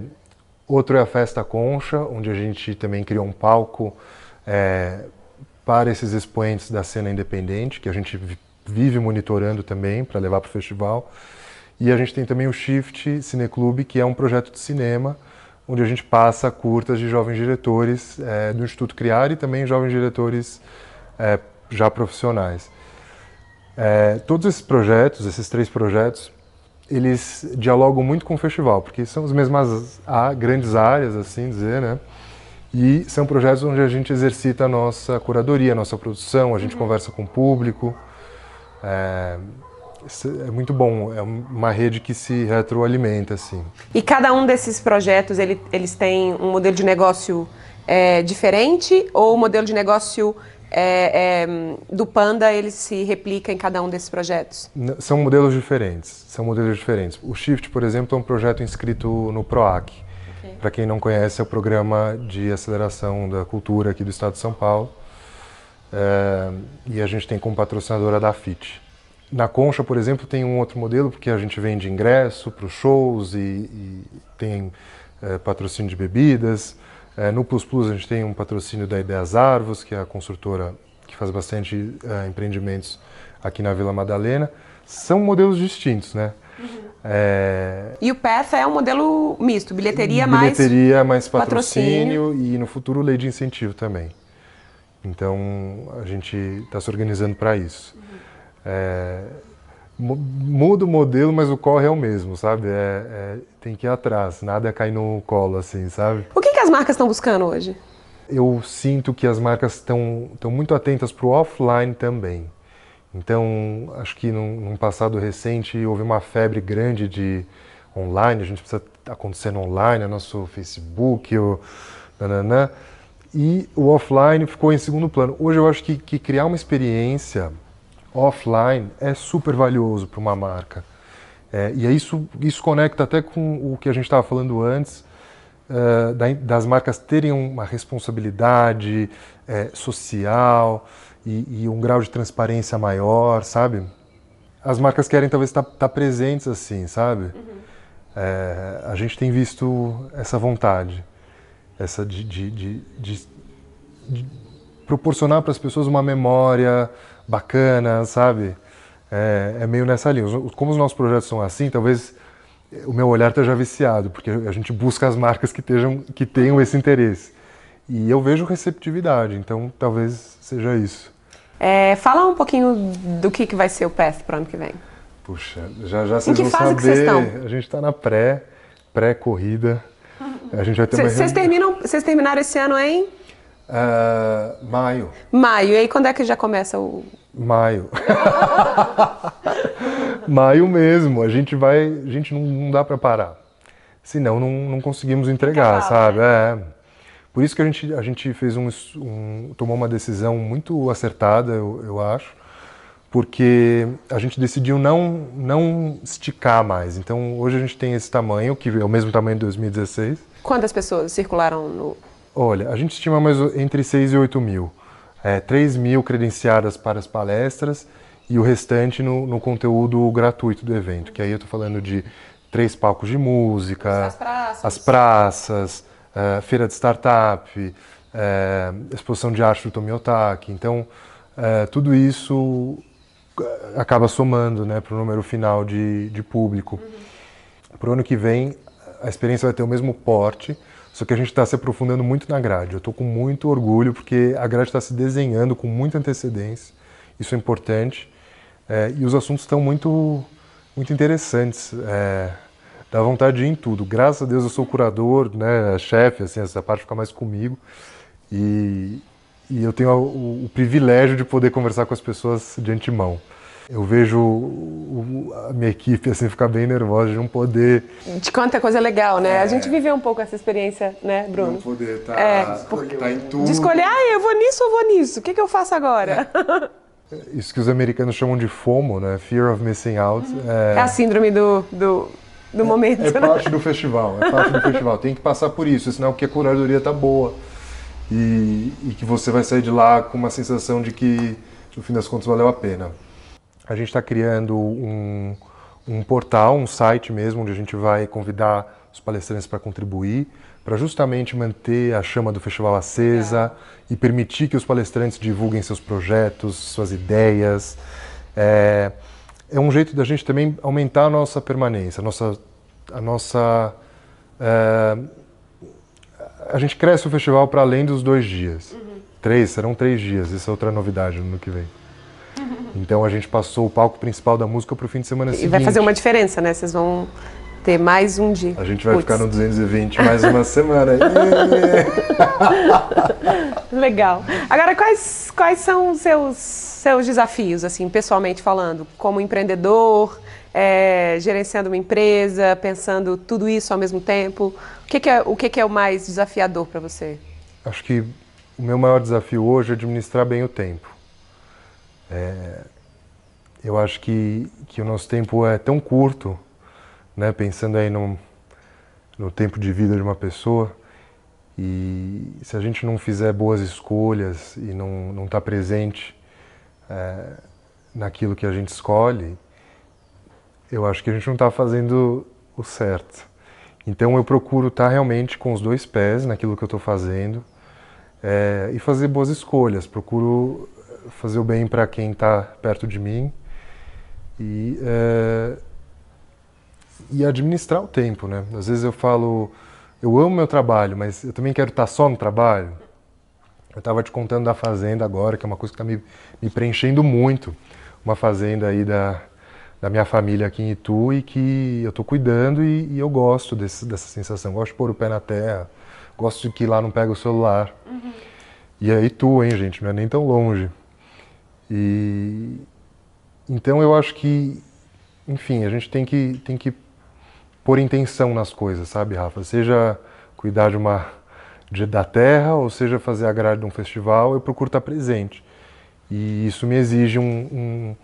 Speaker 2: outro é a Festa Concha, onde a gente também criou um palco é, para esses expoentes da cena independente, que a gente vive monitorando também para levar para o festival. E a gente tem também o Shift Cineclube, que é um projeto de cinema, onde a gente passa curtas de jovens diretores é, do Instituto Criar e também jovens diretores é, já profissionais. É, todos esses projetos, esses três projetos, eles dialogam muito com o festival, porque são as mesmas grandes áreas, assim dizer, né? E são projetos onde a gente exercita a nossa curadoria, a nossa produção, a gente uhum. conversa com o público. É, é muito bom, é uma rede que se retroalimenta, assim.
Speaker 1: E cada um desses projetos, ele, eles têm um modelo de negócio é, diferente ou o modelo de negócio é, é, do Panda ele se replica em cada um desses projetos?
Speaker 2: São modelos diferentes. São modelos diferentes. O Shift, por exemplo, é um projeto inscrito no PROAC. Okay. Para quem não conhece, é o programa de aceleração da cultura aqui do Estado de São Paulo. É, e a gente tem como patrocinadora da FIT. Na Concha, por exemplo, tem um outro modelo, porque a gente vende ingresso para os shows e, e tem é, patrocínio de bebidas. É, no Plus Plus a gente tem um patrocínio da Ideias Arvos, que é a construtora que faz bastante é, empreendimentos aqui na Vila Madalena. São modelos distintos, né? Uhum.
Speaker 1: É... E o Path é um modelo misto, bilheteria,
Speaker 2: bilheteria mais, bilheteria mais patrocínio, patrocínio, e no futuro lei de incentivo também. Então a gente está se organizando para isso. Uhum. É, muda o modelo, mas o corre é o mesmo, sabe? É, é, tem que ir atrás, nada é cair no colo, assim, sabe?
Speaker 1: O que, que as marcas estão buscando hoje?
Speaker 2: Eu sinto que as marcas estão muito atentas para o offline também. Então, acho que num, num, passado recente houve uma febre grande de online, a gente precisa acontecer no online, é nosso Facebook, o nananã, e o offline ficou em segundo plano. Hoje eu acho que, que criar uma experiência offline é super valioso para uma marca. É, e isso, isso conecta até com o que a gente estava falando antes, uh, da, das marcas terem uma responsabilidade é, social e, e, um grau de transparência maior, sabe? As marcas querem talvez estar tá, tá presentes assim, sabe? Uhum. É, a gente tem visto essa vontade, essa de, de, de, de proporcionar para as pessoas uma memória bacana, sabe? É, é, meio nessa linha. Como os nossos projetos são assim, talvez o meu olhar esteja viciado, porque a gente busca as marcas que, estejam, que tenham esse interesse. E eu vejo receptividade, então talvez seja isso.
Speaker 1: É, fala um pouquinho do que, que vai ser o Path para o ano que vem.
Speaker 2: Puxa, já já vocês vão saber. Que vocês estão? A gente está na pré, pré-corrida. A gente vai ter
Speaker 1: Vocês terminam, vocês terminaram esse ano em?
Speaker 2: Uh, maio.
Speaker 1: Maio. E aí quando é que já começa o.
Speaker 2: Maio. maio mesmo. A gente vai. A gente não, não dá para parar. Senão não, não conseguimos entregar, sabe? Né? É. Por isso que a gente, a gente fez um, um, tomou uma decisão muito acertada, eu, eu acho, porque a gente decidiu não, não esticar mais. Então hoje a gente tem esse tamanho, que é o mesmo tamanho de 2016.
Speaker 1: Quantas pessoas circularam no,
Speaker 2: Olha, a gente estima mais entre 6 e 8 mil. É, 3 mil credenciadas para as palestras e o restante no, no conteúdo gratuito do evento, que aí eu estou falando de três palcos de música,
Speaker 1: as praças,
Speaker 2: as praças é, feira de startup, é, exposição de arte do Tomiotaki. Então, é, tudo isso acaba somando né, para o número final de, de público. Uhum. Para o ano que vem, a experiência vai ter o mesmo porte, só que a gente está se aprofundando muito na grade. Eu estou com muito orgulho porque a grade está se desenhando com muita antecedência. Isso é importante. É, e os assuntos estão muito, muito interessantes. É, dá vontade de ir em tudo. Graças a Deus eu sou curador, né, chefe, assim, essa parte fica mais comigo. E, e eu tenho o, o, privilégio de poder conversar com as pessoas de antemão. Eu vejo a minha equipe assim ficar bem nervosa de não poder.
Speaker 1: De quanta coisa legal, né? É. A gente viveu um pouco essa experiência, né, Bruno?
Speaker 2: Não poder estar tá, é, tá em tudo.
Speaker 1: De escolher, ah, eu vou nisso ou vou nisso? O que, que eu faço agora?
Speaker 2: É. Isso que os americanos chamam de FOMO, né? Fear of Missing Out.
Speaker 1: É, é a síndrome do, do, do
Speaker 2: é,
Speaker 1: momento.
Speaker 2: É, parte do festival, é parte do festival. Tem que passar por isso, senão que a curadoria tá boa. E, e que você vai sair de lá com uma sensação de que, no fim das contas, valeu a pena. A gente está criando um, um portal, um site mesmo, onde a gente vai convidar os palestrantes para contribuir, para justamente manter a chama do festival acesa é. e permitir que os palestrantes divulguem seus projetos, suas ideias. É, é um jeito da gente também aumentar a nossa permanência, a nossa, a nossa é, a gente cresce o festival para além dos dois dias. Uhum. Três, serão três dias, essa é outra novidade no ano que vem. Então a gente passou o palco principal da música para o fim de semana e seguinte.
Speaker 1: E vai fazer uma diferença, né? Vocês vão ter mais um dia.
Speaker 2: A gente vai Puts. ficar no 220 mais uma semana.
Speaker 1: Legal. Agora, quais, quais são os seus, seus desafios, assim, pessoalmente falando? Como empreendedor, é, gerenciando uma empresa, pensando tudo isso ao mesmo tempo? O que, que é, o que, que é o mais desafiador para você?
Speaker 2: Acho que o meu maior desafio hoje é administrar bem o tempo. É, eu acho que, que o nosso tempo é tão curto, né, pensando aí no, no tempo de vida de uma pessoa, e se a gente não fizer boas escolhas e não não estar tá presente é, naquilo que a gente escolhe, eu acho que a gente não está fazendo o certo. Então eu procuro estar tá realmente com os dois pés naquilo que eu estou fazendo é, e fazer boas escolhas. Procuro fazer o bem para quem está perto de mim e, é, e administrar o tempo, né? Às vezes eu falo, eu amo meu trabalho, mas eu também quero estar tá só no trabalho. Eu estava te contando da fazenda agora, que é uma coisa que está me, me preenchendo muito. Uma fazenda aí da, da minha família aqui em Itu e que eu estou cuidando e, e, eu gosto desse, dessa sensação. Gosto de pôr o pé na terra, gosto de que lá não pega o celular. Uhum. E é Itu, hein, gente? Não é nem tão longe. E então eu acho que, enfim, a gente tem que tem que pôr intenção nas coisas, sabe, Rafa? Seja cuidar de uma de, da terra ou seja fazer a grade de um festival, eu procuro estar presente. E isso me exige um, um,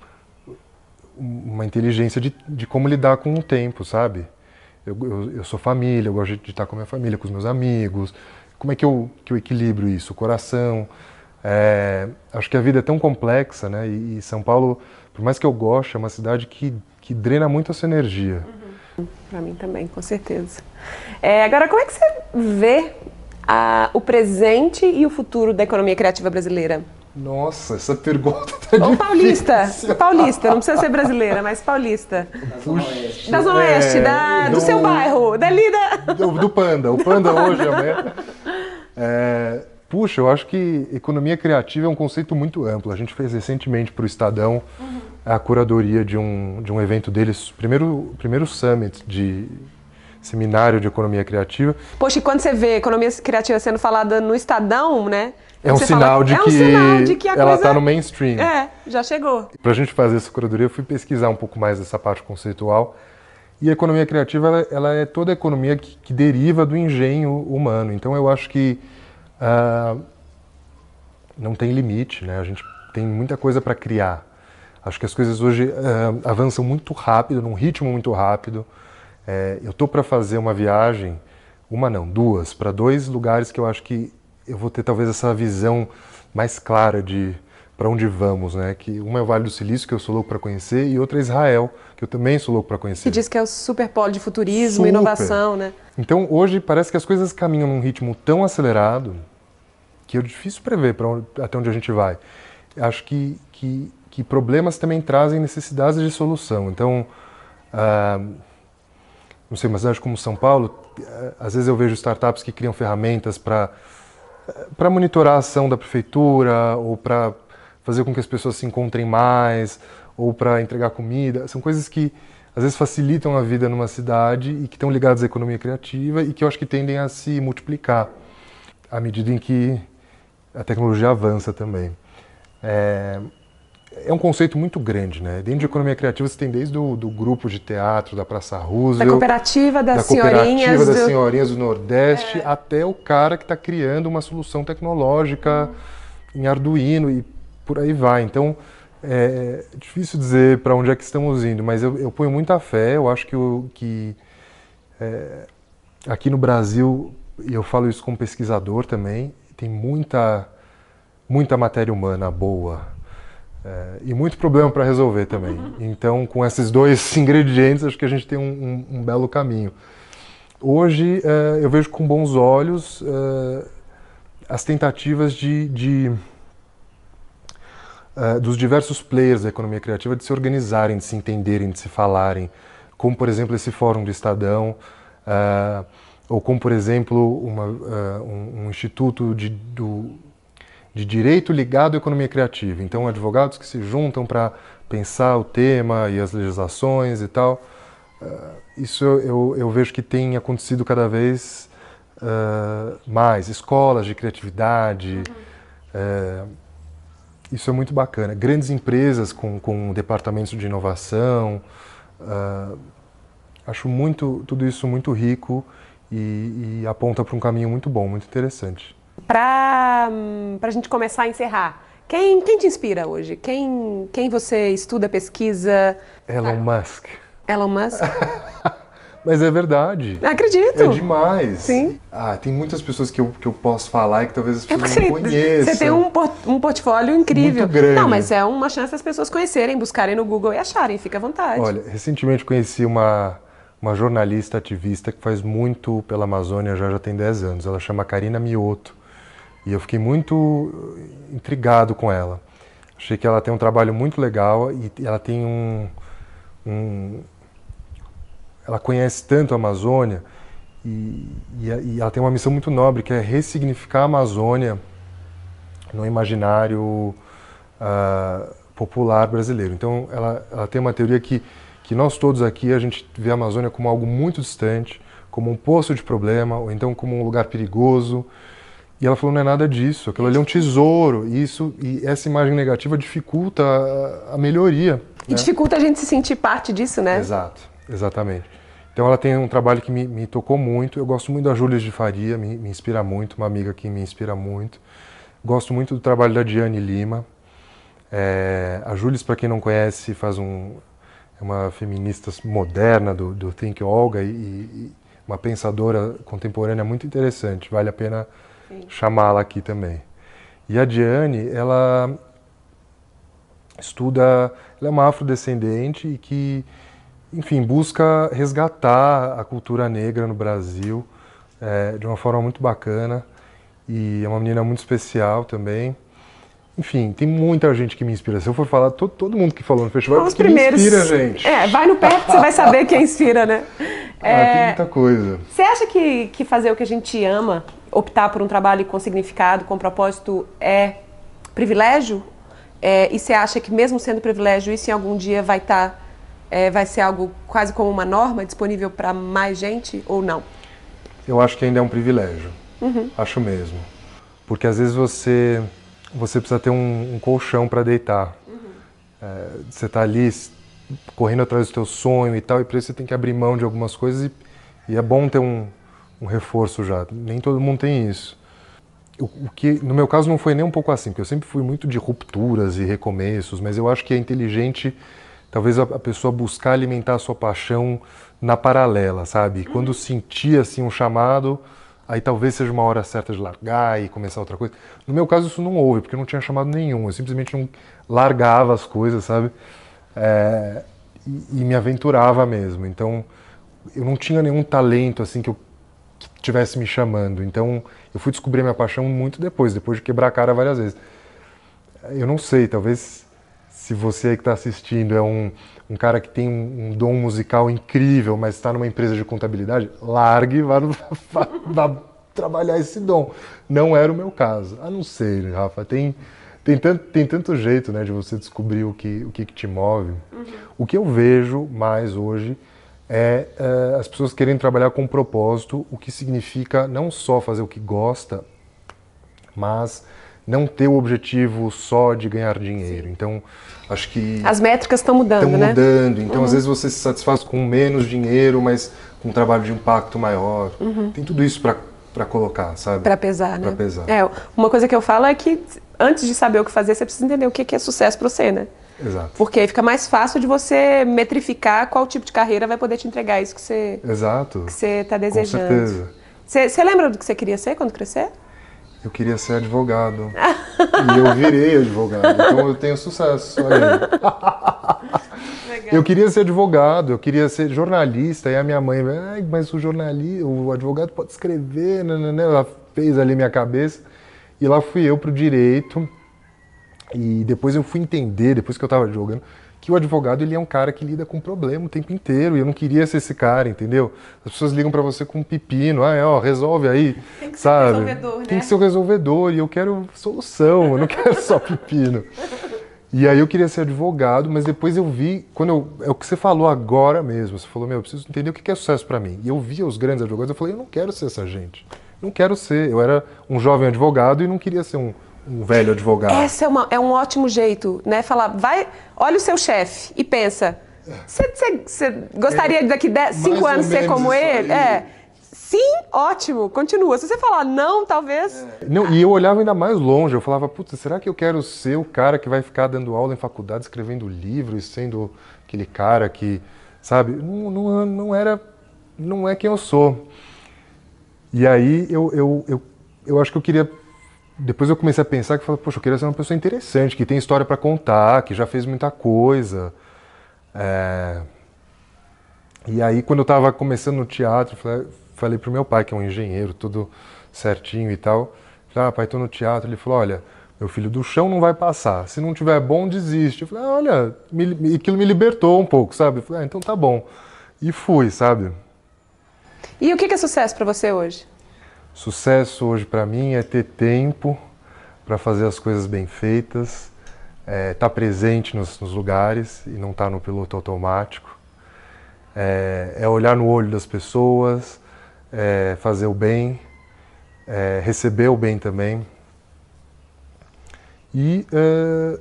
Speaker 2: uma inteligência de, de como lidar com o tempo, sabe? Eu, eu, eu, sou família, eu gosto de estar com a minha família, com os meus amigos. Como é que eu, que eu equilibro isso? O coração. É, acho que a vida é tão complexa, né? E, e, São Paulo, por mais que eu goste, é uma cidade que, que drena muito essa energia.
Speaker 1: Uhum. Para mim também, com certeza. É, agora, como é que você vê a, o presente e o futuro da economia criativa brasileira?
Speaker 2: Nossa, essa pergunta tá
Speaker 1: Ou paulista, paulista, não precisa ser brasileira, mas paulista.
Speaker 3: Da Zona Oeste.
Speaker 1: Da Zona Oeste, é, da, do, do, seu bairro, da lida.
Speaker 2: Do, do Panda, o Panda hoje. É, Puxa, eu acho que economia criativa é um conceito muito amplo. A gente fez recentemente para o Estadão uhum. a curadoria de um, de um evento deles, primeiro, primeiro summit de seminário de economia criativa.
Speaker 1: Poxa, e quando você vê economia criativa sendo falada no Estadão, né?
Speaker 2: É um, sinal fala, de, é um que sinal de que ela está no mainstream.
Speaker 1: É, já chegou.
Speaker 2: Para a gente fazer essa curadoria, eu fui pesquisar um pouco mais dessa parte conceitual. E a economia criativa, ela, ela é toda a economia que, que deriva do engenho humano. Então, eu acho que uh, não tem limite, né? A gente tem muita coisa para criar. Acho que as coisas hoje uh, avançam muito rápido, num ritmo muito rápido. É, eu estou para fazer uma viagem, uma não, duas, para dois lugares que eu acho que eu vou ter talvez essa visão mais clara de para onde vamos, né? Que uma é o Vale do Silício, que eu sou louco para conhecer, e outra é Israel, que eu também sou louco para conhecer.
Speaker 1: E diz que é o super polo de futurismo, super. inovação, né?
Speaker 2: Então hoje parece que as coisas caminham num ritmo tão acelerado que é difícil prever para até onde a gente vai. Acho que, que, que, problemas também trazem necessidades de solução. Então, ah, não sei, uma cidade como São Paulo, eh, às vezes eu vejo startups que criam ferramentas para para monitorar a ação da prefeitura ou para fazer com que as pessoas se encontrem mais, ou para entregar comida. São coisas que às vezes facilitam a vida numa cidade e que estão ligadas à economia criativa e que eu acho que tendem a se multiplicar à medida em que a tecnologia avança também. É, é um conceito muito grande, né? Dentro de economia criativa você tem desde o do grupo de teatro da Praça Roosevelt,
Speaker 1: da cooperativa das
Speaker 2: da
Speaker 1: senhorinhas
Speaker 2: cooperativa
Speaker 1: do...
Speaker 2: das senhorinhas do Nordeste, é. até o cara que está criando uma solução tecnológica hum. em Arduino e por aí vai. Então é difícil dizer para onde é que estamos indo, mas eu, eu ponho muita fé. Eu acho que, o, que é, aqui no Brasil, e eu falo isso como pesquisador também, tem muita muita matéria humana boa é, e muito problema para resolver também. Então, com esses dois ingredientes, acho que a gente tem um, um, um belo caminho. Hoje, é, eu vejo com bons olhos é, as tentativas de, de dos diversos players da economia criativa de se organizarem, de se entenderem, de se falarem, como, por exemplo, esse fórum do Estadão, ou como, por exemplo, uma, um, um, instituto de, do, de direito ligado à economia criativa. Então, advogados que se juntam para pensar o tema e as legislações e tal. Uh, isso eu, eu, vejo que tem acontecido cada vez uh, mais. Escolas de criatividade. Uhum. Uh, isso é muito bacana. Grandes empresas com, com departamentos de inovação. acho muito tudo isso muito rico e, e aponta para um caminho muito bom, muito interessante.
Speaker 1: Para a gente começar a encerrar, quem, quem te inspira hoje? Quem, quem você estuda, pesquisa?
Speaker 2: Elon Musk.
Speaker 1: Elon Musk?
Speaker 2: Mas é verdade.
Speaker 1: Acredito.
Speaker 2: É demais.
Speaker 1: Sim.
Speaker 2: Ah, tem muitas pessoas que eu, que eu posso falar e que talvez as é pessoas é não conheçam.
Speaker 1: Você tem um, um portfólio incrível.
Speaker 2: Muito grande.
Speaker 1: Não, mas é uma chance das pessoas conhecerem, buscarem no Google e acharem. Fica à vontade.
Speaker 2: Olha, recentemente conheci uma, uma jornalista ativista que faz muito pela Amazônia, já, já tem 10 anos. Ela chama Karina Mioto. E eu fiquei muito intrigado com ela. Achei que ela tem um trabalho muito legal e ela tem um, um ela conhece tanto a Amazônia e, e, e, ela tem uma missão muito nobre que é ressignificar a Amazônia no imaginário uh, popular brasileiro. Então ela, ela tem uma teoria que que nós todos aqui a gente vê a Amazônia como algo muito distante, como um poço de problema ou então como um lugar perigoso e ela falou, não é nada disso, aquilo ali é um tesouro. E, isso, e essa imagem negativa dificulta a, a melhoria.
Speaker 1: E né? dificulta a gente se sentir parte disso, né?
Speaker 2: Exato, exatamente. Então ela tem um trabalho que me, me tocou muito. Eu gosto muito da Júlia de Faria, me, me, inspira muito, uma amiga que me inspira muito. Gosto muito do trabalho da Diane Lima. É, a Júlia, para quem não conhece, faz um, é uma feminista moderna do, do Think Olga e, e uma pensadora contemporânea muito interessante. Vale a pena chamá-la aqui também. E a Diane, ela estuda, ela é uma afrodescendente e que, enfim, busca resgatar a cultura negra no Brasil é, de uma forma muito bacana e é uma menina muito especial também. Enfim, tem muita gente que me inspira. Se eu for falar, todo, todo mundo que falou no festival
Speaker 1: Os primeiros.
Speaker 2: me inspira, gente.
Speaker 1: É, vai no perto, você vai saber quem inspira, né?
Speaker 2: Ah, é, tem muita coisa.
Speaker 1: Você acha que, que fazer o que a gente ama optar por um trabalho com significado, com propósito, é privilégio? É, e você acha que mesmo sendo privilégio, isso em algum dia vai estar, tá, é, vai ser algo quase como uma norma disponível para mais gente ou não?
Speaker 2: Eu acho que ainda é um privilégio. Uhum. Acho mesmo, porque às vezes você você precisa ter um, um colchão para deitar. Uhum. É, você está ali correndo atrás do teu sonho e tal, e para isso você tem que abrir mão de algumas coisas e, e é bom ter um, um reforço já. Nem todo mundo tem isso. O, o, que no meu caso não foi nem um pouco assim, porque eu sempre fui muito de rupturas e recomeços, mas eu acho que é inteligente talvez a, pessoa buscar alimentar a sua paixão na paralela, sabe? Quando sentir assim um chamado, aí talvez seja uma hora certa de largar e começar outra coisa. No meu caso isso não houve, porque eu não tinha chamado nenhum, eu simplesmente não largava as coisas, sabe? É, e, e me aventurava mesmo. Então eu não tinha nenhum talento assim que eu que tivesse me chamando. Então, eu fui descobrir minha paixão muito depois, depois de quebrar a cara várias vezes. Eu não sei, talvez se você que está assistindo é um, um cara que tem um, um dom musical incrível, mas está numa empresa de contabilidade, largue e vá, vá, vá, trabalhar esse dom. Não era o meu caso. A não ser, Rafa, tem tem, tanto, tem tanto jeito né, de você descobrir o que, o que, que te move. Uhum. O que eu vejo mais hoje é, é as pessoas querendo trabalhar com propósito, o que significa não só fazer o que gosta, mas não ter o objetivo só de ganhar dinheiro. Então, acho que.
Speaker 1: As métricas estão mudando,
Speaker 2: estão
Speaker 1: né?
Speaker 2: mudando. Então, uhum. às vezes você se satisfaz com menos dinheiro, mas com um trabalho de impacto maior. Uhum. Tem tudo isso para colocar, sabe?
Speaker 1: Para pesar,
Speaker 2: né? Para pesar.
Speaker 1: É, uma coisa que eu falo é que antes de saber o que fazer, você precisa entender o que é sucesso para você, né?
Speaker 2: Exato.
Speaker 1: Porque aí fica mais fácil de você metrificar qual tipo de carreira vai poder te entregar isso que você
Speaker 2: Exato.
Speaker 1: que você está desejando.
Speaker 2: Com certeza.
Speaker 1: Você, você lembra do que você queria ser quando crescer?
Speaker 2: Eu queria ser advogado. e eu virei advogado. Então eu tenho sucesso. Eu queria ser advogado, eu queria ser jornalista. E a minha mãe, mas o jornalista, o advogado pode escrever, né, né, né? ela fez ali minha cabeça. E lá fui eu pro direito. E depois eu fui entender, depois que eu estava jogando, que o advogado ele é um cara que lida com problema o tempo inteiro. E eu não queria ser esse cara, entendeu? As pessoas ligam para você com um pepino, ah, é, ó, resolve aí,
Speaker 1: Tem que
Speaker 2: sabe?
Speaker 1: Ser resolvedor, né?
Speaker 2: Tem que ser o resolvedor e eu quero solução, eu não quero só pepino. E aí eu queria ser advogado, mas depois eu vi, quando eu, é o que você falou agora mesmo, você falou, meu, eu preciso entender o que é sucesso para mim. E eu via os grandes advogados, eu falei, eu não quero ser essa gente. Não quero ser. Eu era um jovem advogado e não queria ser um, um velho advogado.
Speaker 1: Essa é, uma, é um ótimo jeito, né? Falar, vai, olha o seu chefe e pensa, você gostaria é, daqui 5 anos ser como ele? Aí. É. Sim, ótimo, continua. Se você falar não, talvez.
Speaker 2: É. Não, e eu olhava ainda mais longe, eu falava, putz, será que eu quero ser o cara que vai ficar dando aula em faculdade, escrevendo livros, sendo aquele cara que, sabe, não, não, não era, não é quem eu sou. E aí eu, eu, eu, eu acho que eu queria depois eu comecei a pensar que, poxa, eu queria ser uma pessoa interessante, que tem história para contar, que já fez muita coisa. É... E aí, quando eu estava começando no teatro, falei, falei pro meu pai, que é um engenheiro, tudo certinho e tal. Falei, ah, pai, tô no teatro. Ele falou, olha, meu filho, do chão não vai passar. Se não tiver bom, desiste. Eu falei, ah, olha, me, aquilo me libertou um pouco, sabe? Eu falei, ah, então tá bom. E fui, sabe?
Speaker 1: E o que é sucesso para você hoje?
Speaker 2: Sucesso hoje para mim é ter tempo para fazer as coisas bem feitas, estar é, tá presente nos, nos, lugares e não estar tá no piloto automático. É, é, olhar no olho das pessoas, é, fazer o bem, é, receber o bem também e é,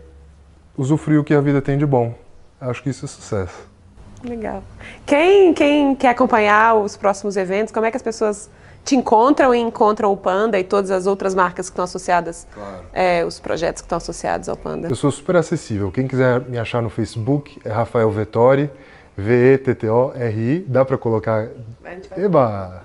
Speaker 2: usufruir o que a vida tem de bom. Acho que isso é sucesso.
Speaker 1: Legal. Quem, quem quer acompanhar os próximos eventos, como é que as pessoas te encontram e encontram o Panda e todas as outras marcas que estão associadas, claro. é, os projetos que estão associados ao Panda?
Speaker 2: Eu sou super acessível. Quem quiser me achar no Facebook é Rafael Vettori, V-E-T-T-O-R-I. Dá para colocar. Eba!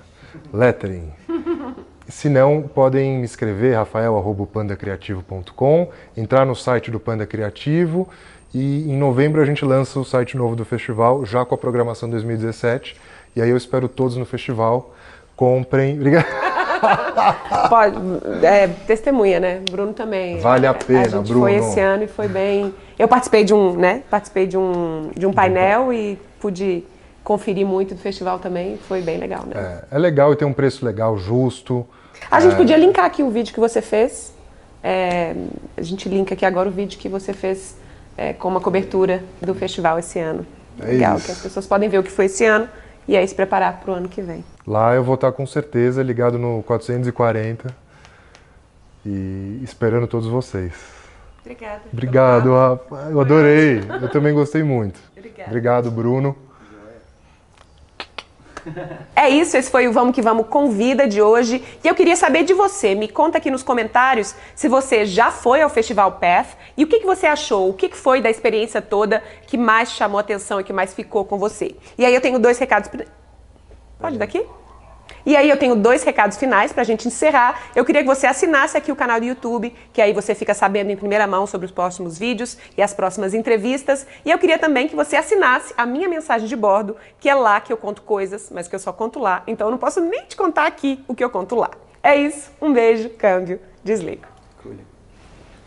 Speaker 2: Lettering. Se não, podem me escrever, rafael.pandacreativo.com, entrar no site do Panda Criativo e em novembro a gente lança o site novo do festival, já com a programação 2017. E aí eu espero todos no festival comprem. Obrigado.
Speaker 1: Pode, é, testemunha, né? Bruno também.
Speaker 2: Vale a pena, a
Speaker 1: gente
Speaker 2: Bruno.
Speaker 1: Foi esse ano e foi bem. Eu participei de um, né? Participei de um, de um painel e pude conferir muito do festival também. Foi bem legal,
Speaker 2: né? É, é legal e tem um preço legal, justo.
Speaker 1: A é... gente podia linkar aqui o vídeo que você fez. É, a gente linka aqui agora o vídeo que você fez é, com uma cobertura do festival esse ano.
Speaker 2: É
Speaker 1: legal,
Speaker 2: isso.
Speaker 1: que as pessoas podem ver o que foi esse ano e aí se preparar para o ano que vem.
Speaker 2: Lá eu vou estar com certeza ligado no 440 e esperando todos vocês.
Speaker 1: Obrigada.
Speaker 2: Obrigado, Rafa. Eu adorei. Eu também gostei muito.
Speaker 1: Obrigada.
Speaker 2: Obrigado, Bruno.
Speaker 1: É isso, esse foi o Vamos Que Vamos Convida de hoje. E eu queria saber de você. Me conta aqui nos comentários se você já foi ao Festival Path e o que, que você achou, o que, que foi da experiência toda que mais chamou atenção e que mais ficou com você. E aí eu tenho dois recados. Pode daqui? E aí eu tenho dois recados finais para a gente encerrar. Eu queria que você assinasse aqui o canal do YouTube, que aí você fica sabendo em primeira mão sobre os próximos vídeos e as próximas entrevistas. E eu queria também que você assinasse a minha mensagem de bordo, que é lá que eu conto coisas, mas que eu só conto lá. Então eu não posso nem te contar aqui o que eu conto lá. É isso. Um beijo, câmbio, desligo.